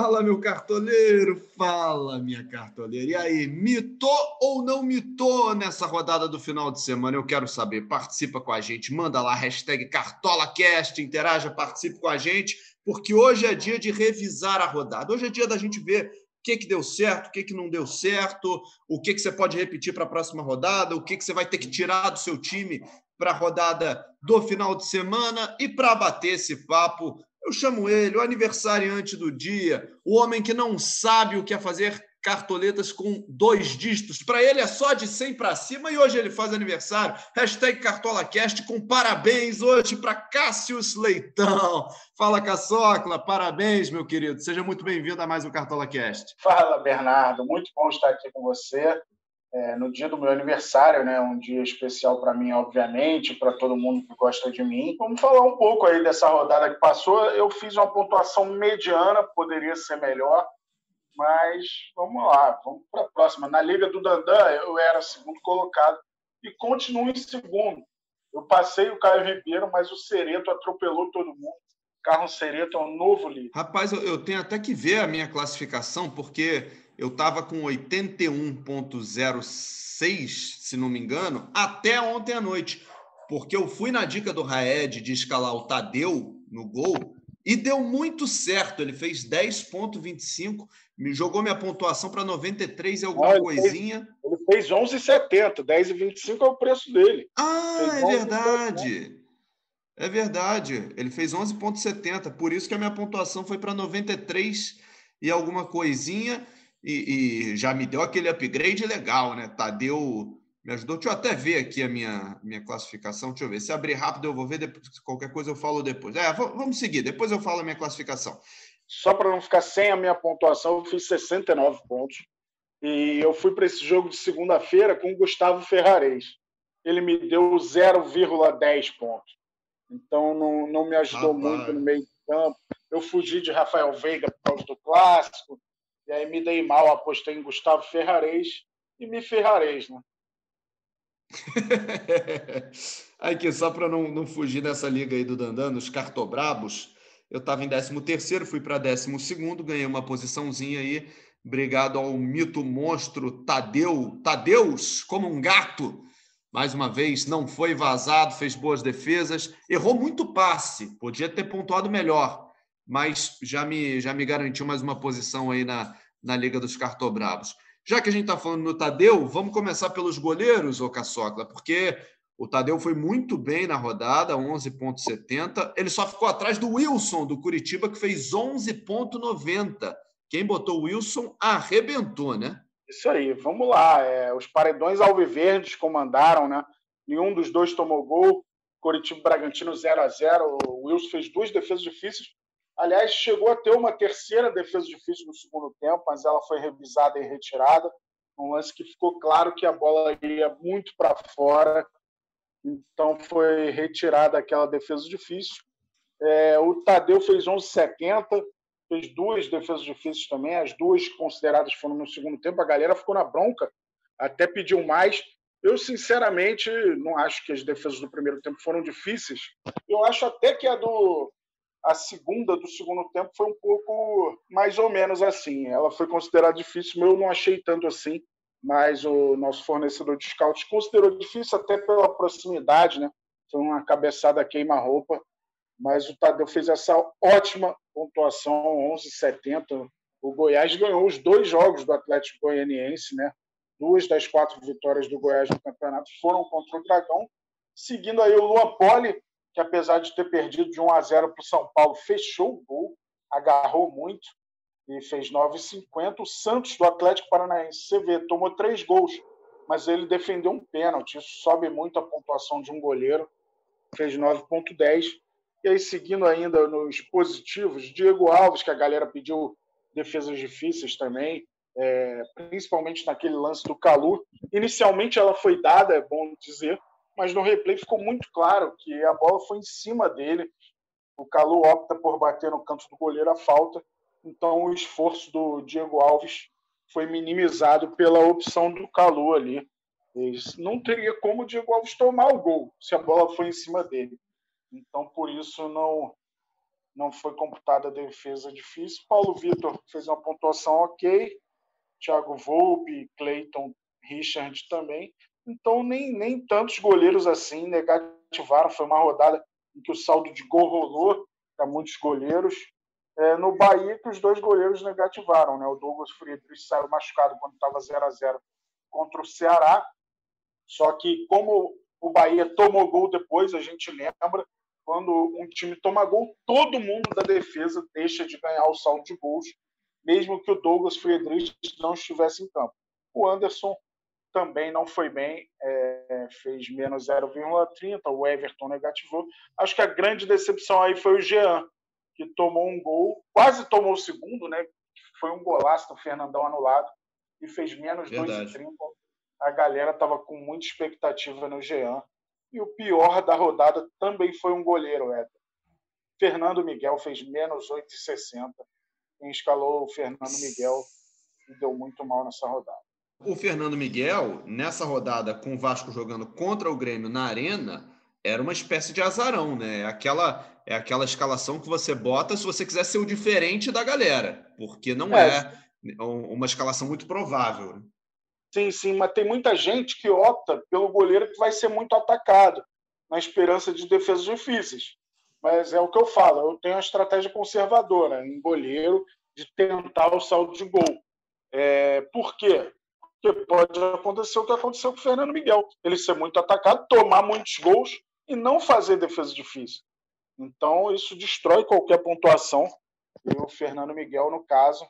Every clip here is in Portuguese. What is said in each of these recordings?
Fala, meu cartoleiro, fala, minha cartoleira. E aí, mitou ou não mitou nessa rodada do final de semana? Eu quero saber. Participa com a gente, manda lá, hashtag CartolaCast, interaja, participe com a gente, porque hoje é dia de revisar a rodada. Hoje é dia da gente ver o que, que deu certo, o que, que não deu certo, o que, que você pode repetir para a próxima rodada, o que, que você vai ter que tirar do seu time para a rodada do final de semana e para bater esse papo eu chamo ele, o aniversariante do dia, o homem que não sabe o que é fazer cartoletas com dois dígitos. Para ele é só de 100 para cima e hoje ele faz aniversário. Hashtag CartolaCast com parabéns hoje para Cássius Leitão. Fala, Caçocla, parabéns, meu querido. Seja muito bem-vindo a mais um CartolaCast. Fala, Bernardo. Muito bom estar aqui com você é, no dia do meu aniversário, né? Um dia especial para mim, obviamente, para todo mundo que gosta de mim. Vamos falar um pouco aí dessa rodada que passou. Eu fiz uma pontuação mediana, poderia ser melhor, mas vamos lá, vamos para a próxima. Na Liga do Dandan, eu era segundo colocado e continuo em segundo. Eu passei o Caio Ribeiro, mas o Cereto atropelou todo mundo. Carlos Cereto é um novo líder. Rapaz, eu tenho até que ver a minha classificação, porque eu estava com 81,06, se não me engano, até ontem à noite. Porque eu fui na dica do Raed de escalar o Tadeu no gol e deu muito certo. Ele fez 10,25, me jogou minha pontuação para 93 e alguma ele coisinha. Fez, ele fez 11,70, 10,25 é o preço dele. Ah, é verdade. É verdade. Ele fez 11,70, por isso que a minha pontuação foi para 93 e alguma coisinha e, e, já me deu aquele upgrade legal, né? Tadeu me ajudou. Deixa eu até ver aqui a minha, minha classificação. Deixa eu ver. Se abrir rápido, eu vou ver. Depois, qualquer coisa eu falo depois. É, vamos seguir. Depois eu falo a minha classificação. Só para não ficar sem a minha pontuação, eu fiz 69 pontos. E eu fui para esse jogo de segunda-feira com o Gustavo Ferrares. Ele me deu 0,10 pontos. Então não, não me ajudou Rapaz. muito no meio de campo. Eu fugi de Rafael Veiga por causa do clássico. E aí me dei mal, apostei em Gustavo Ferrarez e me ferrareis, né? Aqui, só para não, não fugir dessa liga aí do Dandan, os cartobrabos, eu estava em 13º, fui para 12º, ganhei uma posiçãozinha aí, obrigado ao mito monstro Tadeu, Tadeus, como um gato, mais uma vez, não foi vazado, fez boas defesas, errou muito passe, podia ter pontuado melhor, mas já me, já me garantiu mais uma posição aí na, na Liga dos Cartobrabos. Já que a gente está falando no Tadeu, vamos começar pelos goleiros, ô Caçocla, porque o Tadeu foi muito bem na rodada, 11,70. Ele só ficou atrás do Wilson, do Curitiba, que fez 11,90. Quem botou o Wilson arrebentou, né? Isso aí, vamos lá. É, os paredões alviverdes comandaram, né? Nenhum dos dois tomou gol. Curitiba Bragantino 0 a 0 O Wilson fez duas defesas difíceis. Aliás, chegou a ter uma terceira defesa difícil no segundo tempo, mas ela foi revisada e retirada. Um lance que ficou claro que a bola ia muito para fora, então foi retirada aquela defesa difícil. É, o Tadeu fez 11,70, fez duas defesas difíceis também, as duas consideradas foram no segundo tempo. A galera ficou na bronca, até pediu mais. Eu, sinceramente, não acho que as defesas do primeiro tempo foram difíceis. Eu acho até que a do a segunda do segundo tempo foi um pouco mais ou menos assim. Ela foi considerada difícil, eu não achei tanto assim. Mas o nosso fornecedor de scouts considerou difícil até pela proximidade, né? Foi uma cabeçada queima-roupa. Mas o Tadeu fez essa ótima pontuação, 11,70. O Goiás ganhou os dois jogos do Atlético Goianiense, né? Duas das quatro vitórias do Goiás no campeonato foram contra o Dragão. Seguindo aí o Luan Poli, que apesar de ter perdido de 1 a 0 para o São Paulo, fechou o gol, agarrou muito e fez 9,50. O Santos do Atlético Paranaense, vê, tomou três gols, mas ele defendeu um pênalti. Isso sobe muito a pontuação de um goleiro, fez 9,10. E aí, seguindo ainda nos positivos, Diego Alves, que a galera pediu defesas difíceis também, é, principalmente naquele lance do Calu. Inicialmente ela foi dada, é bom dizer, mas no replay ficou muito claro que a bola foi em cima dele. O Calu opta por bater no canto do goleiro a falta, então o esforço do Diego Alves foi minimizado pela opção do Calu ali. Não teria como o Diego Alves tomar o gol se a bola foi em cima dele. Então, por isso, não, não foi computada a defesa difícil. Paulo Vitor fez uma pontuação ok, Thiago Volpe, Cleiton, Richard também. Então, nem, nem tantos goleiros assim negativaram. Foi uma rodada em que o saldo de gol rolou para muitos goleiros. É, no Bahia, que os dois goleiros negativaram. Né? O Douglas Friedrich saiu machucado quando estava 0 a 0 contra o Ceará. Só que, como o Bahia tomou gol depois, a gente lembra, quando um time toma gol, todo mundo da defesa deixa de ganhar o saldo de gols, mesmo que o Douglas Friedrich não estivesse em campo. O Anderson também não foi bem, é, fez menos 0,30, o Everton negativou. Acho que a grande decepção aí foi o Jean, que tomou um gol, quase tomou o segundo, né? Foi um golaço do Fernandão anulado e fez menos 2,30. A galera estava com muita expectativa no Jean. E o pior da rodada também foi um goleiro, Éder. Fernando Miguel fez menos 8,60. Quem escalou o Fernando Miguel e deu muito mal nessa rodada. O Fernando Miguel, nessa rodada com o Vasco jogando contra o Grêmio na Arena, era uma espécie de azarão, né? É aquela, é aquela escalação que você bota se você quiser ser o diferente da galera, porque não é, é uma escalação muito provável. Né? Sim, sim, mas tem muita gente que opta pelo goleiro que vai ser muito atacado, na esperança de defesas difíceis. Mas é o que eu falo, eu tenho uma estratégia conservadora em goleiro de tentar o saldo de gol. É, por quê? Porque pode acontecer o que aconteceu com o Fernando Miguel. Ele ser muito atacado, tomar muitos gols e não fazer defesa difícil. Então, isso destrói qualquer pontuação. E o Fernando Miguel, no caso,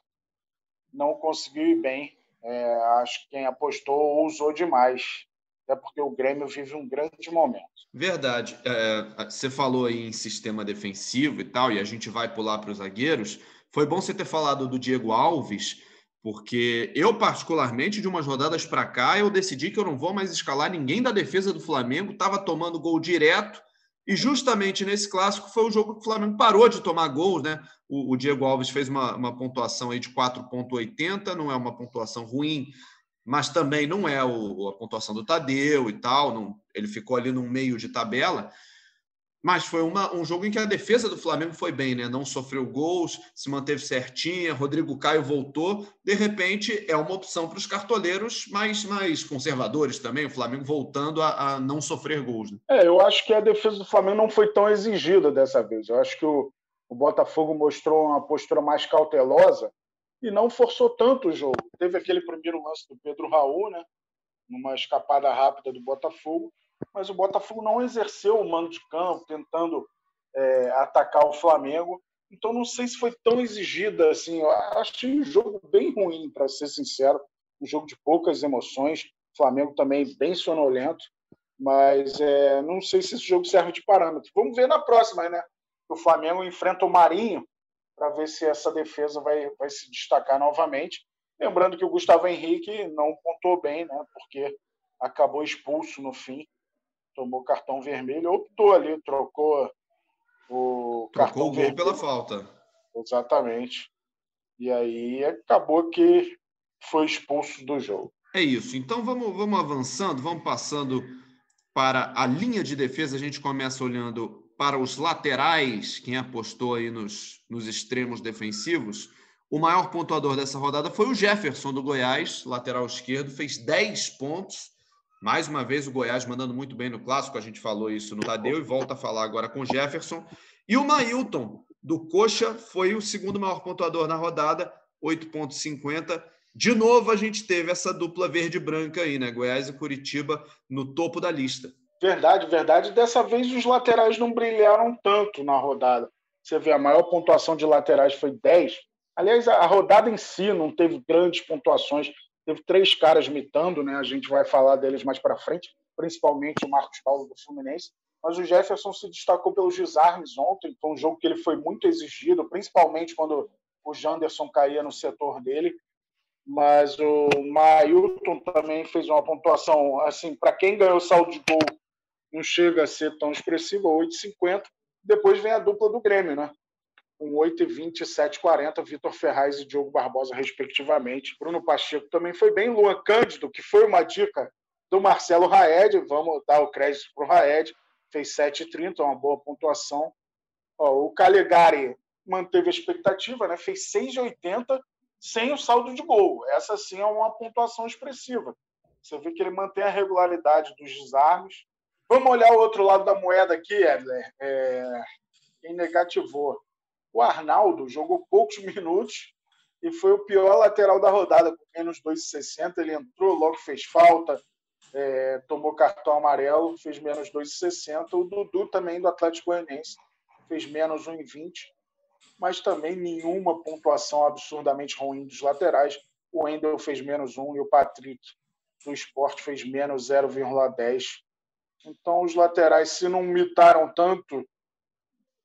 não conseguiu ir bem é, acho que quem apostou usou demais, até porque o Grêmio vive um grande momento. Verdade. É, você falou aí em sistema defensivo e tal, e a gente vai pular para os zagueiros. Foi bom você ter falado do Diego Alves, porque eu, particularmente, de umas rodadas para cá, eu decidi que eu não vou mais escalar ninguém da defesa do Flamengo, estava tomando gol direto e justamente nesse clássico foi o jogo que o Flamengo parou de tomar gols, né? O, o Diego Alves fez uma, uma pontuação aí de 4,80, não é uma pontuação ruim, mas também não é o, a pontuação do Tadeu e tal. Não, ele ficou ali no meio de tabela. Mas foi uma, um jogo em que a defesa do Flamengo foi bem, né? Não sofreu gols, se manteve certinha, Rodrigo Caio voltou. De repente, é uma opção para os cartoleiros mais, mais conservadores também, o Flamengo voltando a, a, não sofrer gols. Né? É, eu acho que a defesa do Flamengo não foi tão exigida dessa vez. Eu acho que o, o Botafogo mostrou uma postura mais cautelosa e não forçou tanto o jogo. Teve aquele primeiro lance do Pedro Raul, né? Numa escapada rápida do Botafogo mas o Botafogo não exerceu o mando de campo, tentando é, atacar o Flamengo. Então, não sei se foi tão exigida assim. Eu achei um jogo bem ruim, para ser sincero. Um jogo de poucas emoções. O Flamengo também bem sonolento. Mas é, não sei se esse jogo serve de parâmetro. Vamos ver na próxima, né? O Flamengo enfrenta o Marinho para ver se essa defesa vai, vai se destacar novamente. Lembrando que o Gustavo Henrique não pontou bem, né? Porque acabou expulso no fim tomou cartão vermelho, optou ali, trocou o trocou cartão o vermelho. pela falta. Exatamente. E aí acabou que foi expulso do jogo. É isso. Então vamos, vamos avançando, vamos passando para a linha de defesa. A gente começa olhando para os laterais, quem apostou aí nos, nos extremos defensivos. O maior pontuador dessa rodada foi o Jefferson do Goiás, lateral esquerdo, fez 10 pontos. Mais uma vez o Goiás mandando muito bem no clássico, a gente falou isso no Tadeu e volta a falar agora com Jefferson. E o Mailton do Coxa foi o segundo maior pontuador na rodada, 8,50. De novo a gente teve essa dupla verde-branca aí, né? Goiás e Curitiba no topo da lista. Verdade, verdade. Dessa vez os laterais não brilharam tanto na rodada. Você vê, a maior pontuação de laterais foi 10. Aliás, a rodada em si não teve grandes pontuações. Teve três caras mitando, né? A gente vai falar deles mais para frente, principalmente o Marcos Paulo do Fluminense. Mas o Jefferson se destacou pelos desarmes ontem. Foi um jogo que ele foi muito exigido, principalmente quando o Janderson caía no setor dele. Mas o Mailton também fez uma pontuação, assim, para quem ganhou saldo de gol, não chega a ser tão expressiva, 8,50. Depois vem a dupla do Grêmio, né? Com 8 e 20 7 40 Vitor Ferraz e Diogo Barbosa, respectivamente. Bruno Pacheco também foi bem. Luan Cândido, que foi uma dica do Marcelo Raed, vamos dar o crédito para o Raed, fez 7,30, uma boa pontuação. Ó, o Calegari manteve a expectativa, né? fez 6,80 sem o saldo de gol. Essa sim é uma pontuação expressiva. Você vê que ele mantém a regularidade dos desarmes. Vamos olhar o outro lado da moeda aqui, Edler. É... Quem negativou? O Arnaldo jogou poucos minutos e foi o pior lateral da rodada, com menos 2,60. Ele entrou, logo fez falta, é, tomou cartão amarelo, fez menos 2,60. O Dudu também do Atlético Goianiense fez menos 1,20, mas também nenhuma pontuação absurdamente ruim dos laterais. O Wendel fez menos 1 e o Patrick do esporte fez menos 0,10. Então, os laterais, se não mitaram tanto,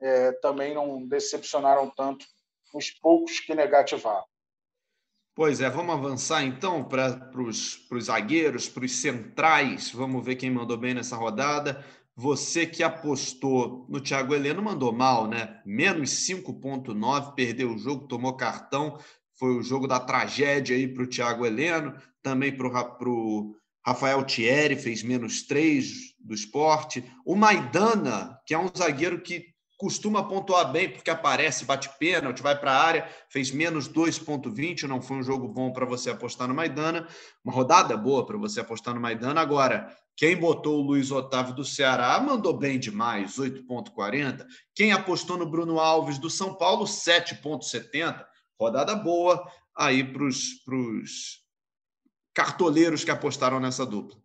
é, também não decepcionaram tanto os poucos que negativaram. Pois é, vamos avançar então para os zagueiros, para os centrais. Vamos ver quem mandou bem nessa rodada. Você que apostou no Thiago Heleno mandou mal, né? Menos 5,9, perdeu o jogo, tomou cartão. Foi o jogo da tragédia aí para o Thiago Heleno, também para o Rafael Thierry, fez menos 3 do esporte. O Maidana, que é um zagueiro que costuma pontuar bem porque aparece, bate pênalti, vai para a área, fez menos 2,20, não foi um jogo bom para você apostar no Maidana, uma rodada boa para você apostar no Maidana. Agora, quem botou o Luiz Otávio do Ceará mandou bem demais, 8,40. Quem apostou no Bruno Alves do São Paulo, 7,70. Rodada boa aí para os cartoleiros que apostaram nessa dupla.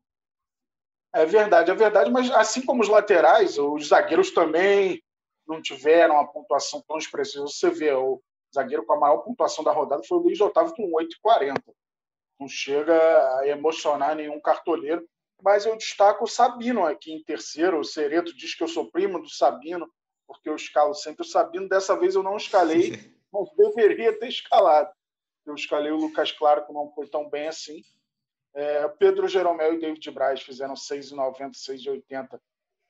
É verdade, é verdade, mas assim como os laterais, os zagueiros também não tiveram a pontuação tão expressiva. Você vê, o zagueiro com a maior pontuação da rodada foi o Luiz Otávio com 8,40. Não chega a emocionar nenhum cartoleiro, mas eu destaco o Sabino aqui em terceiro. O Cereto diz que eu sou primo do Sabino, porque eu escalo sempre o Sabino. Dessa vez eu não escalei, mas deveria ter escalado. Eu escalei o Lucas Claro, que não foi tão bem assim. É, Pedro Jeromel e David Braz fizeram 6,90 e 6,80,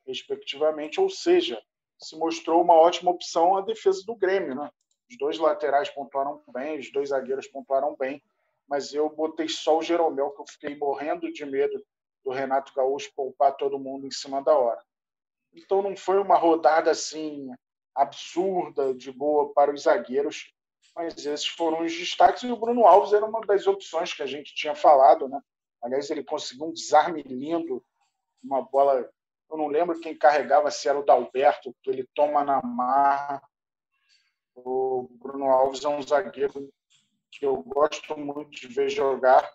respectivamente. Ou seja, se mostrou uma ótima opção a defesa do Grêmio. Né? Os dois laterais pontuaram bem, os dois zagueiros pontuaram bem, mas eu botei só o Jeromel, que eu fiquei morrendo de medo do Renato Gaúcho poupar todo mundo em cima da hora. Então não foi uma rodada assim absurda, de boa para os zagueiros, mas esses foram os destaques. E o Bruno Alves era uma das opções que a gente tinha falado. Né? Aliás, ele conseguiu um desarme lindo, uma bola eu não lembro quem carregava, se era o Dalberto, que ele toma na marra. O Bruno Alves é um zagueiro que eu gosto muito de ver jogar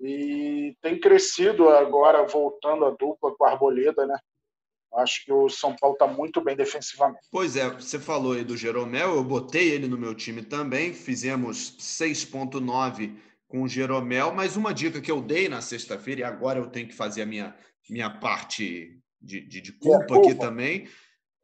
e tem crescido agora, voltando a dupla com a Arboleda, né? Acho que o São Paulo está muito bem defensivamente. Pois é, você falou aí do Jeromel, eu botei ele no meu time também, fizemos 6,9 com o Jeromel, mas uma dica que eu dei na sexta-feira, e agora eu tenho que fazer a minha, minha parte de, de, de culpa, culpa, aqui também.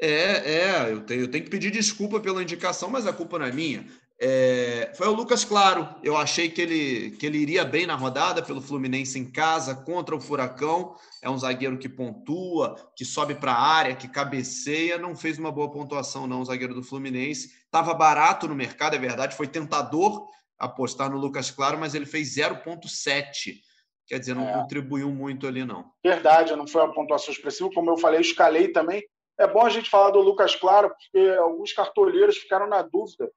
É, é eu, tenho, eu tenho que pedir desculpa pela indicação, mas a culpa não é minha. É, foi o Lucas Claro. Eu achei que ele, que ele iria bem na rodada pelo Fluminense em casa contra o Furacão. É um zagueiro que pontua, que sobe para a área, que cabeceia. Não fez uma boa pontuação, não, o zagueiro do Fluminense. Estava barato no mercado, é verdade. Foi tentador apostar no Lucas Claro, mas ele fez 0,7. Quer dizer, não é. contribuiu muito ali, não. Verdade, não foi uma pontuação expressiva. Como eu falei, escalei também. É bom a gente falar do Lucas Claro, porque alguns cartoleiros ficaram na dúvida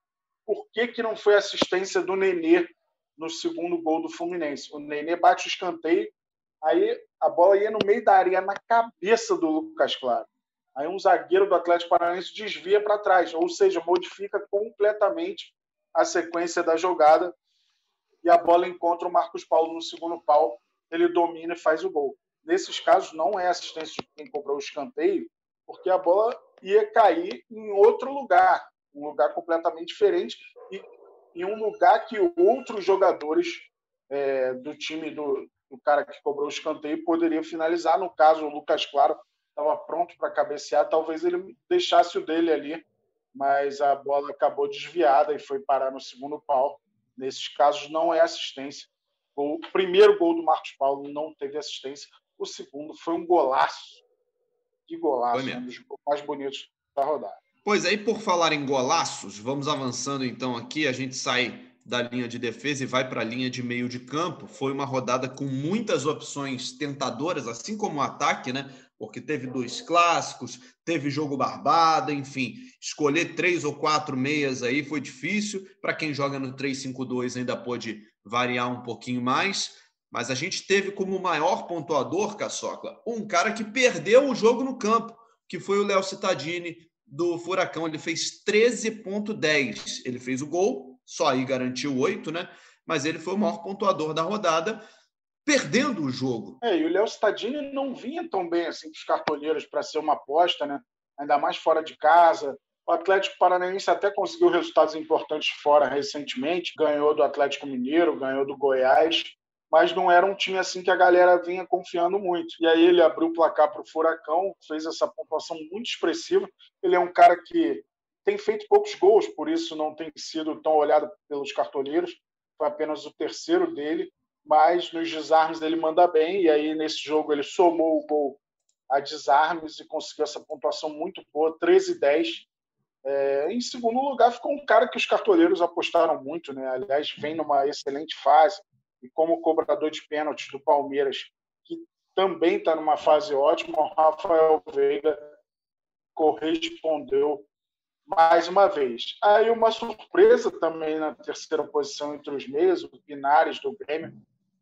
por que, que não foi assistência do Nenê no segundo gol do Fluminense. O Nenê bate o escanteio, aí a bola ia no meio da área, na cabeça do Lucas Claro. Aí um zagueiro do Atlético Paranaense desvia para trás, ou seja, modifica completamente a sequência da jogada e a bola encontra o Marcos Paulo no segundo pau, ele domina e faz o gol. Nesses casos, não é assistência de quem cobrou o escanteio, porque a bola ia cair em outro lugar, um lugar completamente diferente e em um lugar que outros jogadores é, do time do, do cara que cobrou o escanteio poderiam finalizar. No caso, o Lucas Claro estava pronto para cabecear, talvez ele deixasse o dele ali, mas a bola acabou desviada e foi parar no segundo pau Nesses casos, não é assistência. O primeiro gol do Marcos Paulo não teve assistência. O segundo foi um golaço. De golaço, um dos mais bonitos da rodada. Pois aí, por falar em golaços, vamos avançando então aqui. A gente sai da linha de defesa e vai para a linha de meio de campo. Foi uma rodada com muitas opções tentadoras, assim como o ataque, né? Porque teve dois clássicos, teve jogo barbada, enfim, escolher três ou quatro meias aí foi difícil. Para quem joga no 3-5-2 ainda pode variar um pouquinho mais, mas a gente teve como maior pontuador, Caçocla, um cara que perdeu o jogo no campo, que foi o Léo Cittadini do Furacão. Ele fez 13,10. Ele fez o gol, só aí garantiu oito, né? Mas ele foi o maior pontuador da rodada perdendo o jogo. É, e o Léo Stadini não vinha tão bem assim dos cartoneiros para ser uma aposta, né? Ainda mais fora de casa. O Atlético Paranaense até conseguiu resultados importantes fora recentemente, ganhou do Atlético Mineiro, ganhou do Goiás, mas não era um time assim que a galera vinha confiando muito. E aí ele abriu o placar para o Furacão, fez essa pontuação muito expressiva. Ele é um cara que tem feito poucos gols, por isso não tem sido tão olhado pelos cartoneiros. Foi apenas o terceiro dele mas nos desarmes ele manda bem, e aí nesse jogo ele somou o gol a desarmes e conseguiu essa pontuação muito boa, 13 10. É, em segundo lugar, ficou um cara que os cartoleiros apostaram muito, né? aliás, vem numa excelente fase, e como cobrador de pênaltis do Palmeiras, que também está numa fase ótima, o Rafael Veiga correspondeu mais uma vez. Aí uma surpresa também na terceira posição entre os meios, o Pinares do Grêmio,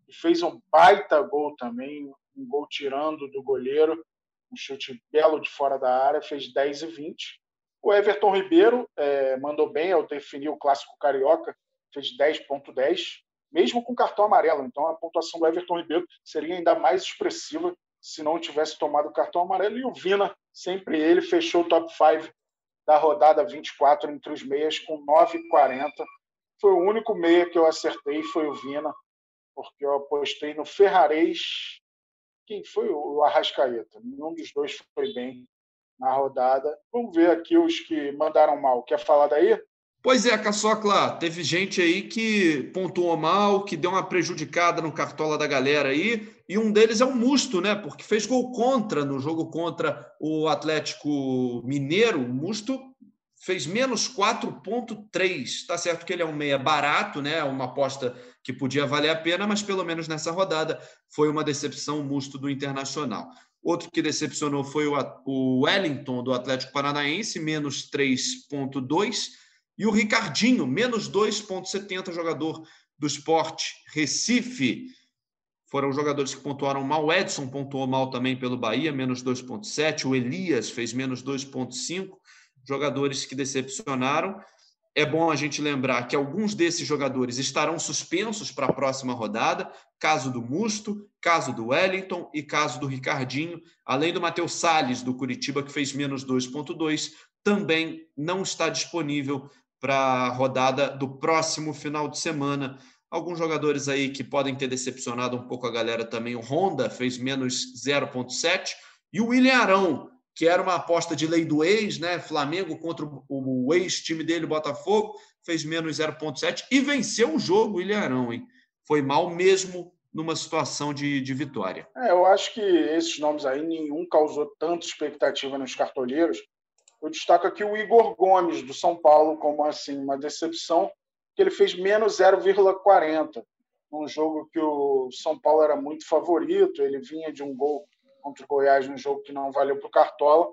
e fez um baita gol também, um gol tirando do goleiro, um chute belo de fora da área, fez 10 e 20. O Everton Ribeiro é, mandou bem ao definir o clássico carioca, fez 10.10, mesmo com cartão amarelo. Então a pontuação do Everton Ribeiro seria ainda mais expressiva se não tivesse tomado o cartão amarelo. E o Vina, sempre ele, fechou o top 5 da rodada 24 entre os meias com 9,40. Foi o único meia que eu acertei, foi o Vina porque eu apostei no Ferrarez. Quem foi o Arrascaeta? Nenhum dos dois foi bem na rodada. Vamos ver aqui os que mandaram mal. Quer falar daí? Pois é, Caçocla, teve gente aí que pontuou mal, que deu uma prejudicada no cartola da galera aí, e um deles é o Musto, né? Porque fez gol contra no jogo contra o Atlético Mineiro. O Musto fez menos 4,3. Tá certo que ele é um meia barato, né? Uma aposta que podia valer a pena, mas pelo menos nessa rodada foi uma decepção musto do Internacional. Outro que decepcionou foi o Wellington do Atlético Paranaense, menos 3,2. E o Ricardinho, menos 2,70, jogador do esporte Recife. Foram jogadores que pontuaram mal. O Edson pontuou mal também pelo Bahia, menos 2,7. O Elias fez menos 2,5. Jogadores que decepcionaram é bom a gente lembrar que alguns desses jogadores estarão suspensos para a próxima rodada, caso do Musto, caso do Wellington e caso do Ricardinho, além do Matheus Salles, do Curitiba, que fez menos 2,2, também não está disponível para a rodada do próximo final de semana. Alguns jogadores aí que podem ter decepcionado um pouco a galera também. O Honda fez menos 0,7 e o William Arão que era uma aposta de lei do ex, né? Flamengo contra o ex-time dele, Botafogo, fez menos 0,7 e venceu o jogo, Ilharão, hein? Foi mal mesmo numa situação de, de vitória. É, eu acho que esses nomes aí, nenhum causou tanta expectativa nos cartoleiros. Eu destaco aqui o Igor Gomes, do São Paulo, como assim, uma decepção, que ele fez menos 0,40 num jogo que o São Paulo era muito favorito, ele vinha de um gol contra o Goiás num jogo que não valeu para o Cartola,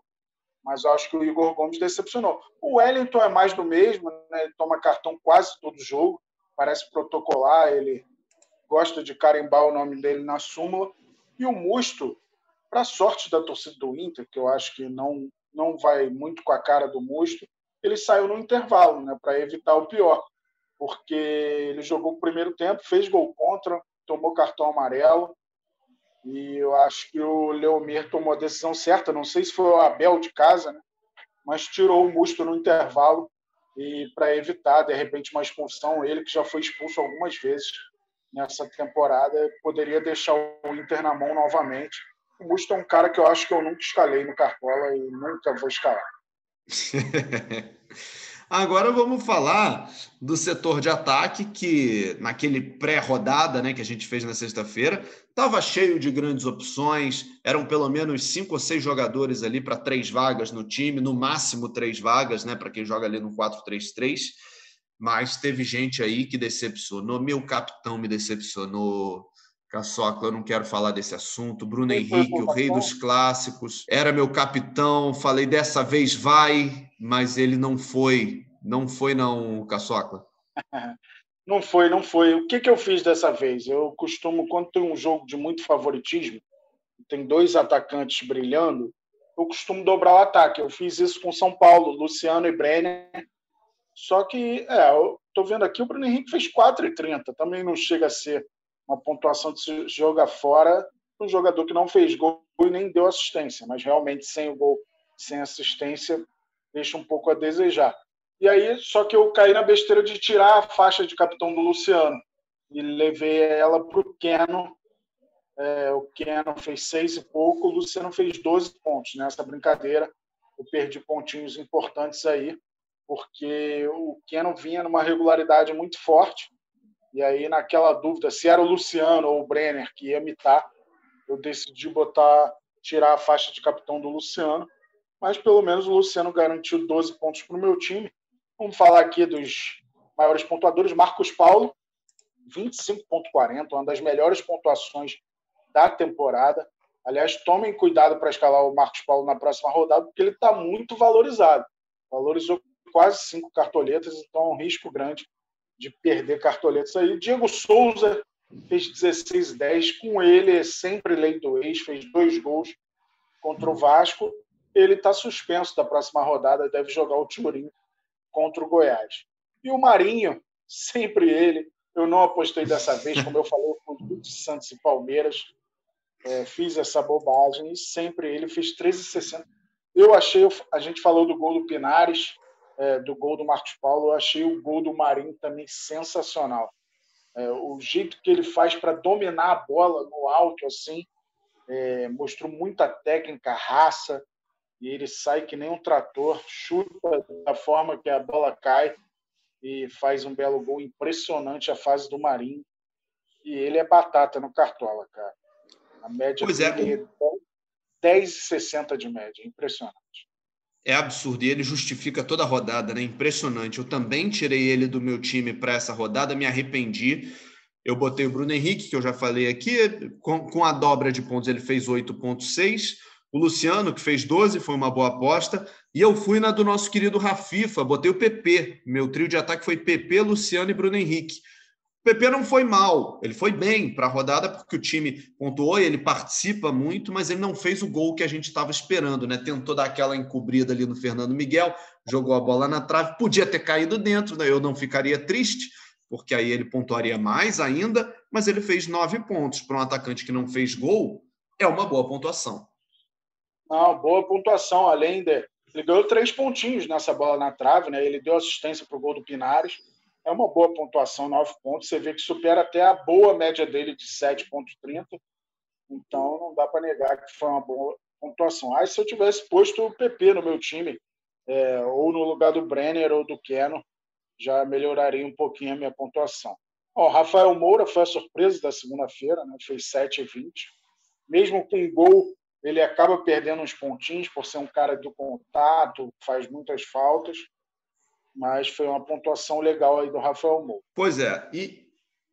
mas acho que o Igor Gomes decepcionou. O Wellington é mais do mesmo, né? ele toma cartão quase todo jogo, parece protocolar, ele gosta de carimbar o nome dele na súmula. E o Musto, para sorte da torcida do Inter, que eu acho que não, não vai muito com a cara do Musto, ele saiu no intervalo, né, para evitar o pior, porque ele jogou o primeiro tempo, fez gol contra, tomou cartão amarelo, e eu acho que o Leomir tomou a decisão certa. Não sei se foi o Abel de casa, né? mas tirou o Musto no intervalo e para evitar, de repente, uma expulsão. Ele, que já foi expulso algumas vezes nessa temporada, poderia deixar o Inter na mão novamente. O Musto é um cara que eu acho que eu nunca escalei no Cartola e nunca vou escalar. Agora vamos falar do setor de ataque, que naquele pré-rodada né, que a gente fez na sexta-feira, estava cheio de grandes opções, eram pelo menos cinco ou seis jogadores ali para três vagas no time, no máximo três vagas, né, para quem joga ali no 4-3-3. Mas teve gente aí que decepcionou. Meu capitão me decepcionou. Caçocla, eu não quero falar desse assunto. Bruno Henrique, o rei dos clássicos, era meu capitão. Falei dessa vez vai, mas ele não foi. Não foi, não, Caçocla. Não foi, não foi. O que, que eu fiz dessa vez? Eu costumo, quando tem um jogo de muito favoritismo, tem dois atacantes brilhando, eu costumo dobrar o ataque. Eu fiz isso com São Paulo, Luciano e Brenner. Só que, é, eu tô vendo aqui, o Bruno Henrique fez 4,30. Também não chega a ser uma pontuação de se jogar fora um jogador que não fez gol e nem deu assistência, mas realmente sem o gol, sem assistência, deixa um pouco a desejar. E aí, só que eu caí na besteira de tirar a faixa de capitão do Luciano e levei ela para o Keno. É, o Keno fez seis e pouco, o Luciano fez 12 pontos nessa brincadeira. Eu perdi pontinhos importantes aí, porque o Keno vinha numa regularidade muito forte e aí, naquela dúvida se era o Luciano ou o Brenner que ia imitar, eu decidi botar, tirar a faixa de capitão do Luciano. Mas pelo menos o Luciano garantiu 12 pontos para o meu time. Vamos falar aqui dos maiores pontuadores. Marcos Paulo, 25,40, uma das melhores pontuações da temporada. Aliás, tomem cuidado para escalar o Marcos Paulo na próxima rodada, porque ele está muito valorizado. Valorizou quase cinco cartoletas, então é um risco grande de perder cartoletas aí. Diego Souza fez 16 10 com ele, sempre lei do ex, fez dois gols contra o Vasco. Ele está suspenso da próxima rodada, deve jogar o Turim contra o Goiás. E o Marinho, sempre ele. Eu não apostei dessa vez, como eu falei, com o Santos e Palmeiras. É, fiz essa bobagem e sempre ele fez 13,60. Eu achei, a gente falou do gol do Pinares, é, do gol do Marcos Paulo, eu achei o gol do Marinho também sensacional. É, o jeito que ele faz para dominar a bola no alto, assim, é, mostrou muita técnica, raça, e ele sai que nem um trator, chuta da forma que a bola cai e faz um belo gol impressionante a fase do Marinho. E ele é batata no Cartola, cara. A média pois dele é, 10,60 de média, impressionante é absurdo e ele justifica toda a rodada, né? Impressionante. Eu também tirei ele do meu time para essa rodada, me arrependi. Eu botei o Bruno Henrique, que eu já falei aqui, com, com a dobra de pontos ele fez 8,6. O Luciano, que fez 12, foi uma boa aposta. E eu fui na do nosso querido Rafifa, botei o PP. Meu trio de ataque foi PP, Luciano e Bruno Henrique. O PP não foi mal, ele foi bem para a rodada porque o time pontuou e ele participa muito, mas ele não fez o gol que a gente estava esperando, né? Tentou dar aquela encobrida ali no Fernando Miguel, jogou a bola na trave, podia ter caído dentro, né? eu não ficaria triste, porque aí ele pontuaria mais ainda, mas ele fez nove pontos para um atacante que não fez gol, é uma boa pontuação. Não, boa pontuação, além de. Ele ganhou três pontinhos nessa bola na trave, né? Ele deu assistência para o gol do Pinares é uma boa pontuação, 9 pontos. Você vê que supera até a boa média dele de 7,30. Então, não dá para negar que foi uma boa pontuação. Ah, se eu tivesse posto o PP no meu time, é, ou no lugar do Brenner ou do Keno, já melhoraria um pouquinho a minha pontuação. Ó, Rafael Moura foi a surpresa da segunda-feira, né? fez 7,20. Mesmo com gol, ele acaba perdendo uns pontinhos por ser um cara do contato, faz muitas faltas mas foi uma pontuação legal aí do Rafael Moura. Pois é, e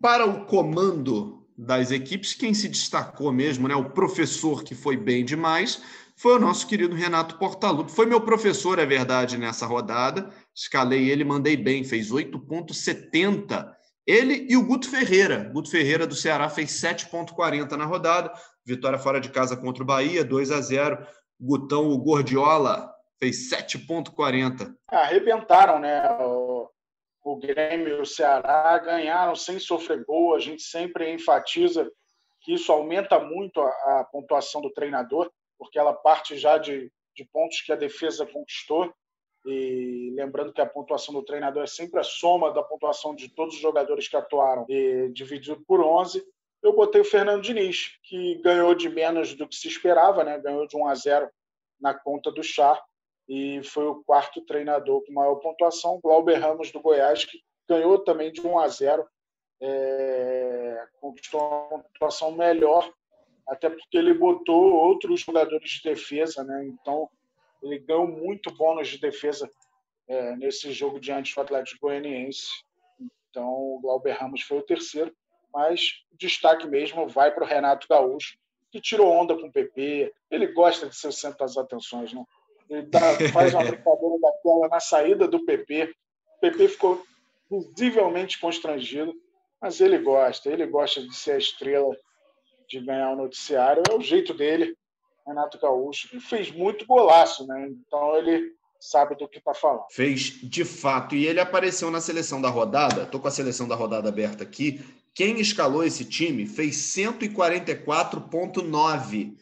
para o comando das equipes, quem se destacou mesmo, né, o professor que foi bem demais, foi o nosso querido Renato Portaluppi. Foi meu professor, é verdade, nessa rodada. Escalei ele, mandei bem, fez 8,70. Ele e o Guto Ferreira. Guto Ferreira do Ceará fez 7,40 na rodada. Vitória fora de casa contra o Bahia, 2 a 0. Gutão, o Gordiola, fez 7,40. Arrebentaram, né? O, o Grêmio e o Ceará ganharam sem sofrer gol. A gente sempre enfatiza que isso aumenta muito a, a pontuação do treinador, porque ela parte já de, de pontos que a defesa conquistou. E lembrando que a pontuação do treinador é sempre a soma da pontuação de todos os jogadores que atuaram, e dividido por 11. Eu botei o Fernando Diniz, que ganhou de menos do que se esperava, né? ganhou de 1 a 0 na conta do Char e foi o quarto treinador com maior pontuação. Glauber Ramos do Goiás, que ganhou também de 1 a 0, é, conquistou uma pontuação melhor, até porque ele botou outros jogadores de defesa, né? então ele ganhou muito bônus de defesa é, nesse jogo diante do Atlético Goianiense. Então, o Glauber Ramos foi o terceiro. Mas o destaque mesmo vai para o Renato Gaúcho, que tirou onda com o PP. Ele gosta de ser o centro das atenções, né? Ele dá, faz uma brincadeira daquela na saída do PP. O PP ficou visivelmente constrangido, mas ele gosta. Ele gosta de ser a estrela, de ganhar o noticiário. É o jeito dele, Renato Gaúcho, que fez muito golaço, né? Então ele sabe do que está falando. Fez de fato. E ele apareceu na seleção da rodada. Estou com a seleção da rodada aberta aqui. Quem escalou esse time fez 144,9.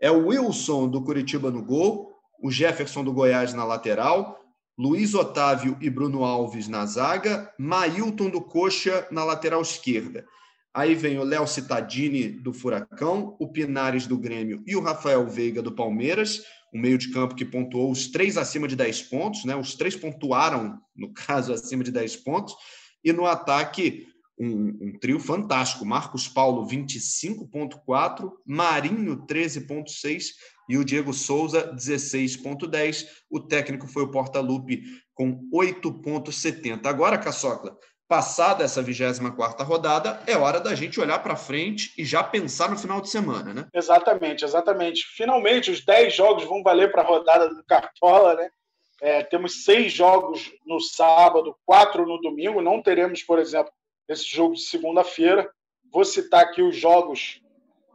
É o Wilson do Curitiba no gol, o Jefferson do Goiás na lateral, Luiz Otávio e Bruno Alves na zaga, Mailton do Coxa na lateral esquerda. Aí vem o Léo Cittadini do Furacão, o Pinares do Grêmio e o Rafael Veiga do Palmeiras um meio de campo que pontuou os três acima de 10 pontos, né? Os três pontuaram, no caso, acima de 10 pontos. E no ataque, um, um trio fantástico. Marcos Paulo, 25,4, Marinho, 13,6 e o Diego Souza, 16,10. O técnico foi o Porta-Lupe com 8,70. Agora, Caçocla, Passada essa 24 rodada, é hora da gente olhar para frente e já pensar no final de semana, né? Exatamente, exatamente. Finalmente, os 10 jogos vão valer para a rodada do Cartola, né? É, temos seis jogos no sábado, quatro no domingo. Não teremos, por exemplo, esse jogo de segunda-feira. Vou citar aqui os jogos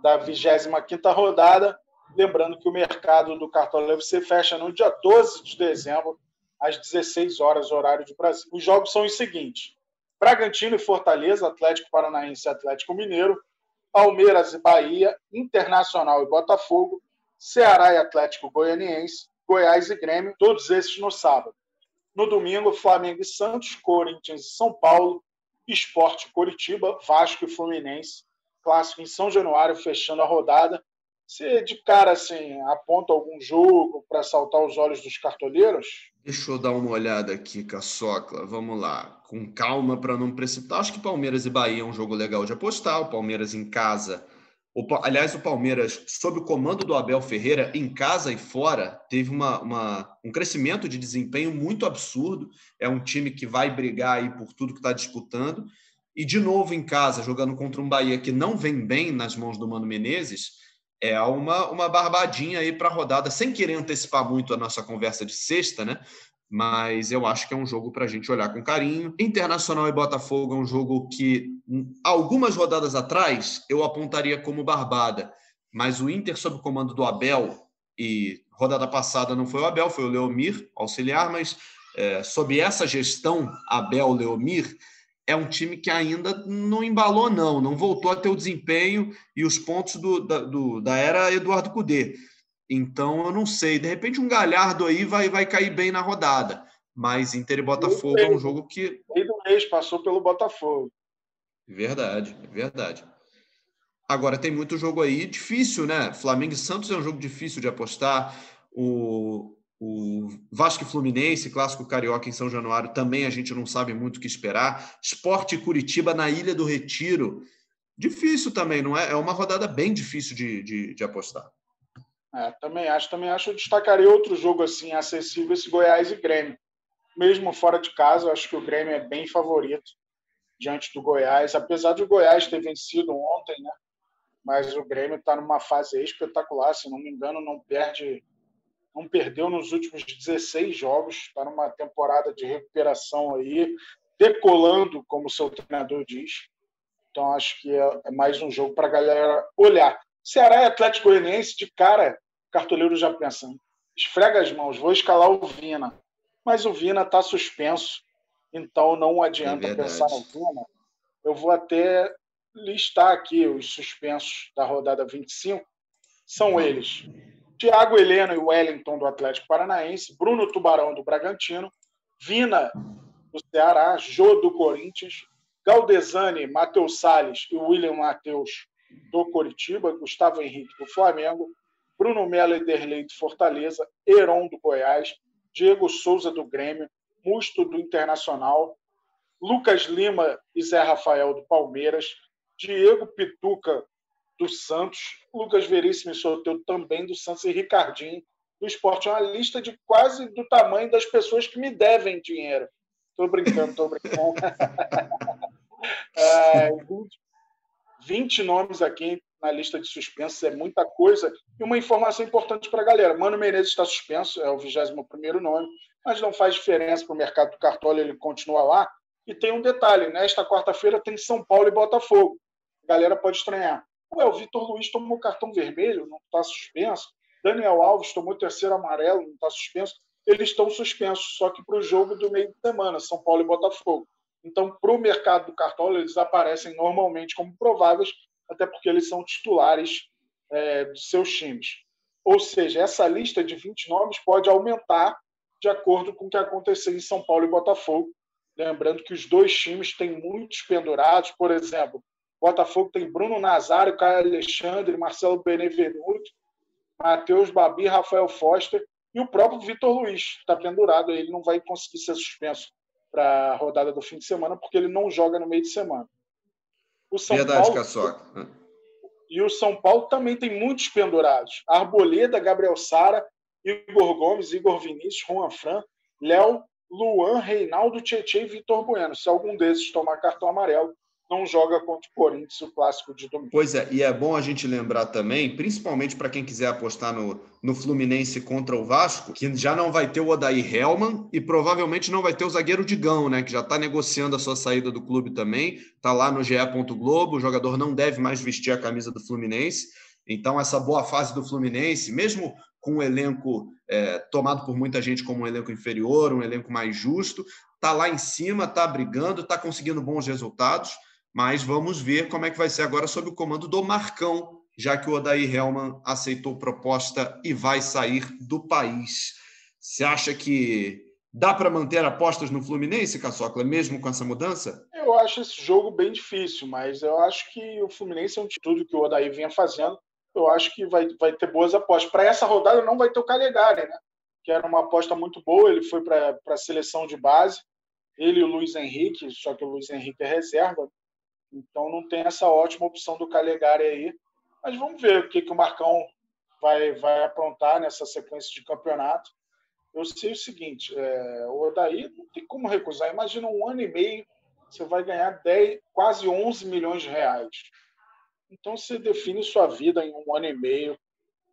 da 25 rodada. Lembrando que o mercado do Cartola UFC fecha no dia 12 de dezembro, às 16 horas, horário de Brasil. Os jogos são os seguintes: Bragantino e Fortaleza, Atlético Paranaense e Atlético Mineiro, Palmeiras e Bahia, Internacional e Botafogo, Ceará e Atlético Goianiense, Goiás e Grêmio, todos esses no sábado. No domingo, Flamengo e Santos, Corinthians e São Paulo, Esporte Coritiba, Vasco e Fluminense, clássico em São Januário, fechando a rodada. Você de cara assim aponta algum jogo para saltar os olhos dos cartoleiros? Deixa eu dar uma olhada aqui, Caçocla. Vamos lá, com calma para não precipitar. Acho que Palmeiras e Bahia é um jogo legal de apostar. O Palmeiras em casa. O, aliás, o Palmeiras, sob o comando do Abel Ferreira, em casa e fora, teve uma, uma, um crescimento de desempenho muito absurdo. É um time que vai brigar aí por tudo que está disputando. E, de novo, em casa, jogando contra um Bahia que não vem bem nas mãos do Mano Menezes é uma, uma barbadinha aí para a rodada, sem querer antecipar muito a nossa conversa de sexta, né? Mas eu acho que é um jogo para a gente olhar com carinho. Internacional e Botafogo é um jogo que, algumas rodadas atrás, eu apontaria como barbada. Mas o Inter, sob o comando do Abel, e rodada passada não foi o Abel, foi o Leomir, auxiliar, mas é, sob essa gestão, Abel-Leomir, é um time que ainda não embalou, não, não voltou a ter o desempenho e os pontos do, da, do, da era Eduardo Cudê. Então, eu não sei, de repente um Galhardo aí vai, vai cair bem na rodada, mas Inter e Botafogo é um jogo que... Meio do mês passou pelo Botafogo. Verdade, verdade. Agora, tem muito jogo aí difícil, né? Flamengo e Santos é um jogo difícil de apostar. O, o Vasco e Fluminense, clássico carioca em São Januário, também a gente não sabe muito o que esperar. Esporte Curitiba na Ilha do Retiro. Difícil também, não é? É uma rodada bem difícil de, de, de apostar. É, também acho, também acho. Eu destacaria outro jogo assim acessível, esse Goiás e Grêmio. Mesmo fora de casa, eu acho que o Grêmio é bem favorito diante do Goiás, apesar de o Goiás ter vencido ontem, né? Mas o Grêmio está numa fase espetacular, se não me engano, não perde não perdeu nos últimos 16 jogos, está numa temporada de recuperação aí, decolando, como o seu treinador diz. Então, acho que é, é mais um jogo para a galera olhar. Ceará e Atlético Goianiense, de cara, cartoleiro já pensando, esfrega as mãos, vou escalar o Vina. Mas o Vina está suspenso, então não adianta é pensar no Vina. Eu vou até listar aqui os suspensos da rodada 25. São eles: Tiago Heleno e Wellington do Atlético Paranaense, Bruno Tubarão do Bragantino, Vina do Ceará, Jô do Corinthians, Galdesani, Matheus Salles e William Matheus do Coritiba, Gustavo Henrique do Flamengo, Bruno Melo e Derlei do Fortaleza, Heron do Goiás, Diego Souza do Grêmio, Musto do Internacional, Lucas Lima e Zé Rafael do Palmeiras, Diego Pituca do Santos, Lucas Veríssimo e Soteudo também do Santos e Ricardinho do esporte. É uma lista de quase do tamanho das pessoas que me devem dinheiro. Estou brincando, estou brincando. é, 20 nomes aqui na lista de suspensos, é muita coisa. E uma informação importante para a galera: Mano Menezes está suspenso, é o 21 nome, mas não faz diferença para o mercado do Cartola, ele continua lá. E tem um detalhe: nesta quarta-feira tem São Paulo e Botafogo. A galera pode estranhar. Ué, o Vitor Luiz tomou cartão vermelho, não está suspenso. Daniel Alves tomou terceiro amarelo, não está suspenso. Eles estão suspensos, só que para o jogo do meio de semana, São Paulo e Botafogo. Então, para o mercado do Cartola, eles aparecem normalmente como prováveis, até porque eles são titulares é, de seus times. Ou seja, essa lista de 20 nomes pode aumentar de acordo com o que acontecer em São Paulo e Botafogo. Lembrando que os dois times têm muitos pendurados, por exemplo, Botafogo tem Bruno Nazário, Caio Alexandre, Marcelo Benevenuto, Matheus Babi, Rafael Foster e o próprio Vitor Luiz está pendurado. Ele não vai conseguir ser suspenso para a rodada do fim de semana porque ele não joga no meio de semana. O São Verdade, Paulo, Caçoca. E o São Paulo também tem muitos pendurados. Arboleda, Gabriel Sara, Igor Gomes, Igor Vinícius, Juan Fran, Léo, Luan, Reinaldo, Tietchan e Vitor Bueno. Se algum desses tomar cartão amarelo, não joga contra o Corinthians o clássico de domingo. Pois é, e é bom a gente lembrar também, principalmente para quem quiser apostar no, no Fluminense contra o Vasco, que já não vai ter o Odair Helman e provavelmente não vai ter o zagueiro Digão, né? Que já está negociando a sua saída do clube também. Está lá no GE. Globo, o jogador não deve mais vestir a camisa do Fluminense. Então, essa boa fase do Fluminense, mesmo com um elenco é, tomado por muita gente como um elenco inferior, um elenco mais justo, está lá em cima, está brigando, está conseguindo bons resultados mas vamos ver como é que vai ser agora sob o comando do Marcão, já que o Odair Helman aceitou proposta e vai sair do país. Você acha que dá para manter apostas no Fluminense, Caçocla, mesmo com essa mudança? Eu acho esse jogo bem difícil, mas eu acho que o Fluminense é um tudo que o Odair vinha fazendo. Eu acho que vai, vai ter boas apostas. Para essa rodada não vai ter o Calegari, né? que era uma aposta muito boa. Ele foi para a seleção de base. Ele e o Luiz Henrique, só que o Luiz Henrique é reserva. Então não tem essa ótima opção do Calegari aí. Mas vamos ver o que, que o Marcão vai, vai aprontar nessa sequência de campeonato. Eu sei o seguinte, é, o Odaí não tem como recusar. Imagina um ano e meio, você vai ganhar 10, quase 11 milhões de reais. Então você define sua vida em um ano e meio.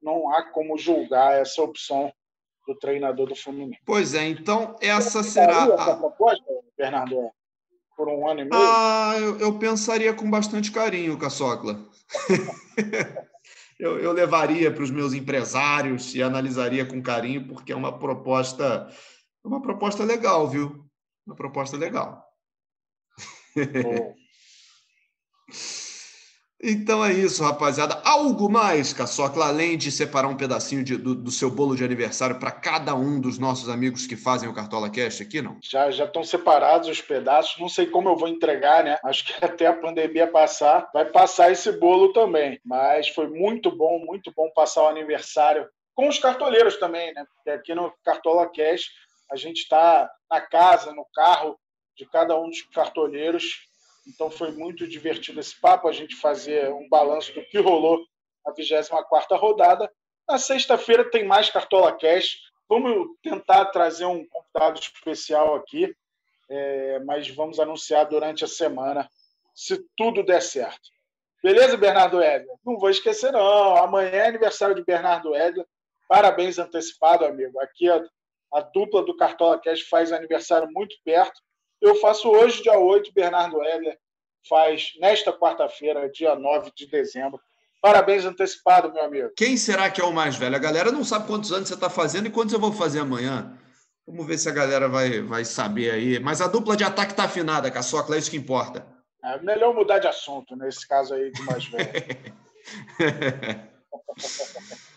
Não há como julgar essa opção do treinador do Fluminense. Pois é, então essa será a proposta, Bernardo por um ano e meio? Ah, eu, eu pensaria com bastante carinho, Caçocla. eu, eu levaria para os meus empresários e analisaria com carinho, porque é uma proposta, uma proposta legal, viu? Uma proposta legal. Bom. Então é isso, rapaziada. Algo mais, Caçocla, além de separar um pedacinho de, do, do, seu bolo de aniversário para cada um dos nossos amigos que fazem o Cartola Cast aqui, não? Já já estão separados os pedaços. Não sei como eu vou entregar, né? Acho que até a pandemia passar, vai passar esse bolo também. Mas foi muito bom, muito bom passar o aniversário com os cartoleiros também, né? Porque aqui no Cartola Cast a gente está na casa, no carro de cada um dos cartoleiros então foi muito divertido esse papo, a gente fazer um balanço do que rolou na 24 rodada. Na sexta-feira tem mais Cartola Cash. Vamos tentar trazer um convidado especial aqui, é, mas vamos anunciar durante a semana, se tudo der certo. Beleza, Bernardo Edler? Não vou esquecer, não. Amanhã é aniversário de Bernardo Edler. Parabéns antecipado, amigo. Aqui a, a dupla do Cartola Cash faz aniversário muito perto. Eu faço hoje, dia 8, Bernardo Heller faz nesta quarta-feira, dia 9 de dezembro. Parabéns antecipado, meu amigo. Quem será que é o mais velho? A galera não sabe quantos anos você está fazendo e quantos eu vou fazer amanhã. Vamos ver se a galera vai, vai saber aí. Mas a dupla de ataque está afinada, Caçocla, é isso que importa. É melhor mudar de assunto nesse caso aí de mais velho.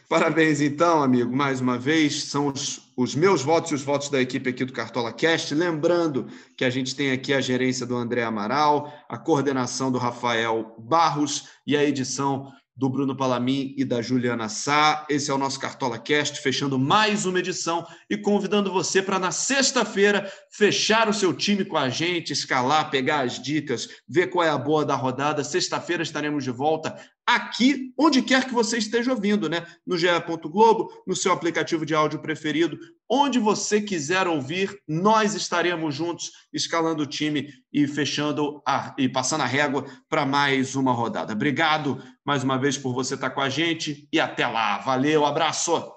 Parabéns, então, amigo, mais uma vez. São os, os, meus votos e os votos da equipe aqui do Cartola Cast. Lembrando que a gente tem aqui a gerência do André Amaral, a coordenação do Rafael Barros e a edição do Bruno Palamin e da Juliana Sá. Esse é o nosso Cartola Cast, fechando mais uma edição e convidando você para na sexta-feira fechar o seu time com a gente, escalar, pegar as dicas, ver qual é a boa da rodada. Sexta-feira estaremos de volta aqui, onde quer que você esteja ouvindo, né? No GE. Globo, no seu aplicativo de áudio preferido, onde você quiser ouvir, nós estaremos juntos, escalando o time e fechando a, e passando a régua para mais uma rodada. Obrigado mais uma vez por você estar com a gente e até lá. Valeu, abraço!